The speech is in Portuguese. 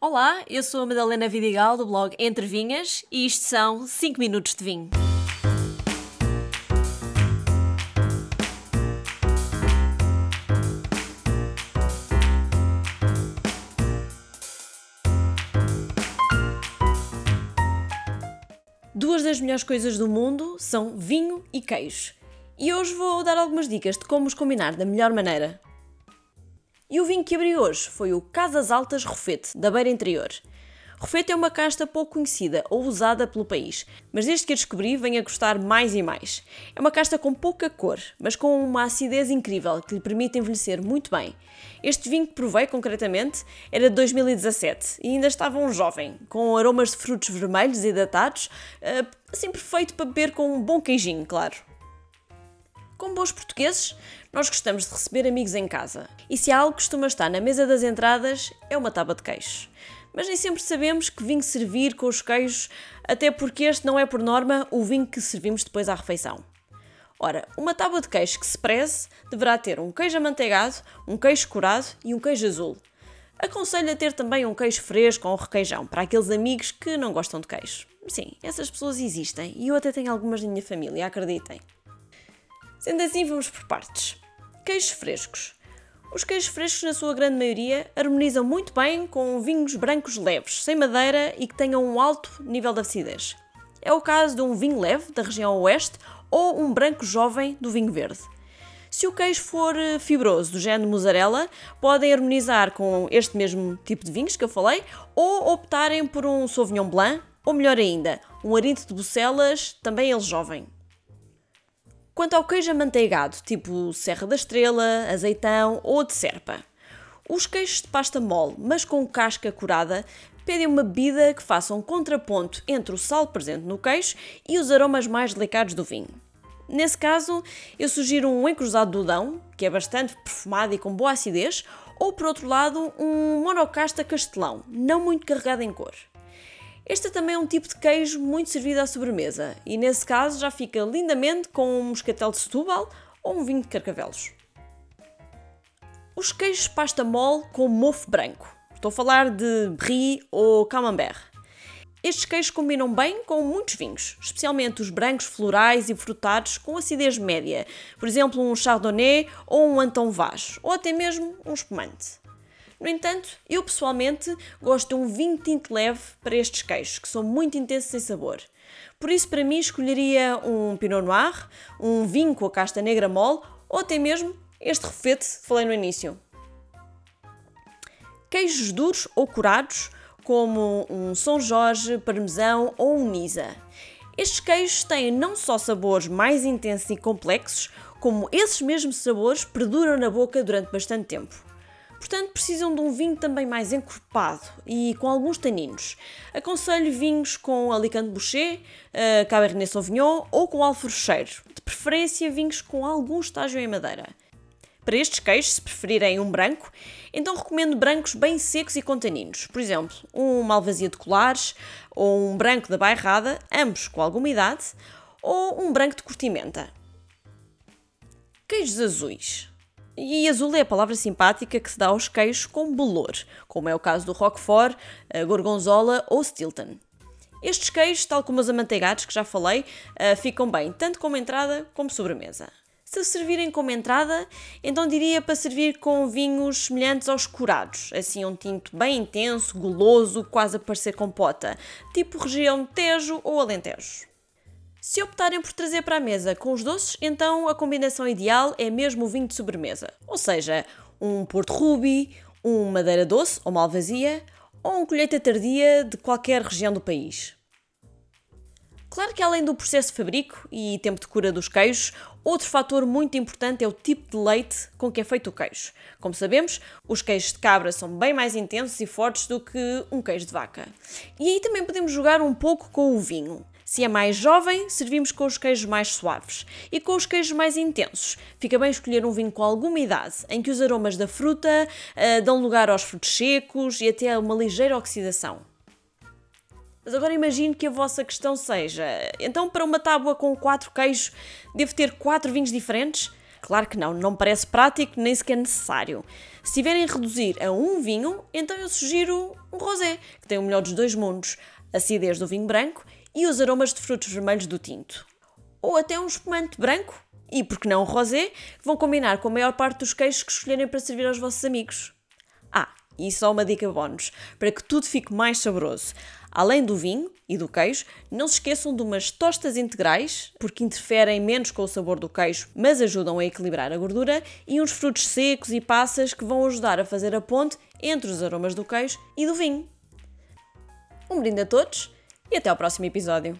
Olá, eu sou a Madalena Vidigal do blog Entre Vinhas e isto são 5 minutos de vinho. Duas das melhores coisas do mundo são vinho e queijo. E hoje vou dar algumas dicas de como os combinar da melhor maneira. E o vinho que abri hoje foi o Casas Altas Rofete, da Beira Interior. Rofete é uma casta pouco conhecida ou usada pelo país, mas desde que a descobri venho a gostar mais e mais. É uma casta com pouca cor, mas com uma acidez incrível que lhe permite envelhecer muito bem. Este vinho que provei concretamente era de 2017 e ainda estava um jovem, com aromas de frutos vermelhos e datados, eh, assim perfeito para beber com um bom queijinho, claro. Como bons portugueses, nós gostamos de receber amigos em casa. E se há algo que costuma estar na mesa das entradas, é uma tábua de queijo. Mas nem sempre sabemos que vinho servir com os queijos, até porque este não é, por norma, o vinho que servimos depois à refeição. Ora, uma tábua de queijo que se preze deverá ter um queijo amanteigado, um queijo curado e um queijo azul. Aconselho a ter também um queijo fresco ou requeijão, para aqueles amigos que não gostam de queijo. Sim, essas pessoas existem e eu até tenho algumas na minha família, acreditem. Sendo assim, vamos por partes. Queijos frescos. Os queijos frescos, na sua grande maioria, harmonizam muito bem com vinhos brancos leves, sem madeira e que tenham um alto nível de acidez. É o caso de um vinho leve, da região oeste, ou um branco jovem, do vinho verde. Se o queijo for eh, fibroso, do género mussarela, podem harmonizar com este mesmo tipo de vinhos que eu falei, ou optarem por um Sauvignon Blanc, ou melhor ainda, um Arinto de Bucelas, também ele jovem. Quanto ao queijo amanteigado, tipo Serra da Estrela, azeitão ou de serpa, os queijos de pasta mole, mas com casca curada, pedem uma bebida que faça um contraponto entre o sal presente no queijo e os aromas mais delicados do vinho. Nesse caso, eu sugiro um encruzado do Dão, que é bastante perfumado e com boa acidez, ou por outro lado, um monocasta castelão, não muito carregado em cor. Este também é um tipo de queijo muito servido à sobremesa e nesse caso já fica lindamente com um moscatel de Setúbal ou um vinho de Carcavelos. Os queijos pasta mole com mofo branco. Estou a falar de brie ou camembert. Estes queijos combinam bem com muitos vinhos, especialmente os brancos florais e frutados com acidez média, por exemplo um chardonnay ou um Anton Vaz, ou até mesmo um espumante. No entanto, eu pessoalmente gosto de um vinho tinto leve para estes queijos, que são muito intensos em sabor. Por isso, para mim, escolheria um Pinot Noir, um vinho com a casta negra mole ou até mesmo este refete que falei no início. Queijos duros ou curados, como um São Jorge, parmesão ou um Nisa. Estes queijos têm não só sabores mais intensos e complexos, como esses mesmos sabores perduram na boca durante bastante tempo. Portanto, precisam de um vinho também mais encorpado e com alguns taninos. Aconselho vinhos com Alicante Boucher, uh, Cabernet Sauvignon ou com Alfrocheiro, de preferência vinhos com algum estágio em madeira. Para estes queijos, se preferirem um branco, então recomendo brancos bem secos e com taninos. Por exemplo, um Malvasia de Colares ou um branco da Bairrada, ambos com alguma idade, ou um branco de Cortimenta. Queijos azuis. E azul é a palavra simpática que se dá aos queijos com bolor, como é o caso do Roquefort, Gorgonzola ou Stilton. Estes queijos, tal como os amanteigados que já falei, eh, ficam bem tanto como entrada como sobremesa. Se servirem como entrada, então diria para servir com vinhos semelhantes aos curados, assim um tinto bem intenso, goloso, quase a parecer compota, tipo região Tejo ou Alentejo. Se optarem por trazer para a mesa com os doces, então a combinação ideal é mesmo o vinho de sobremesa. Ou seja, um Porto Ruby, um Madeira Doce ou Malvasia, ou um colheita tardia de qualquer região do país. Claro que além do processo de fabrico e tempo de cura dos queijos, outro fator muito importante é o tipo de leite com que é feito o queijo. Como sabemos, os queijos de cabra são bem mais intensos e fortes do que um queijo de vaca. E aí também podemos jogar um pouco com o vinho. Se é mais jovem, servimos com os queijos mais suaves. E com os queijos mais intensos, fica bem escolher um vinho com alguma idade, em que os aromas da fruta uh, dão lugar aos frutos secos e até a uma ligeira oxidação. Mas agora imagino que a vossa questão seja: então, para uma tábua com quatro queijos, devo ter quatro vinhos diferentes? Claro que não, não parece prático nem sequer necessário. Se tiverem reduzir a um vinho, então eu sugiro um rosé, que tem o melhor dos dois mundos, acidez do vinho branco e os aromas de frutos vermelhos do tinto. Ou até um espumante branco, e por que não um rosé, que vão combinar com a maior parte dos queijos que escolherem para servir aos vossos amigos. Ah, e só uma dica bónus, para que tudo fique mais saboroso. Além do vinho e do queijo, não se esqueçam de umas tostas integrais, porque interferem menos com o sabor do queijo, mas ajudam a equilibrar a gordura, e uns frutos secos e passas que vão ajudar a fazer a ponte entre os aromas do queijo e do vinho. Um brinde a todos e até ao próximo episódio.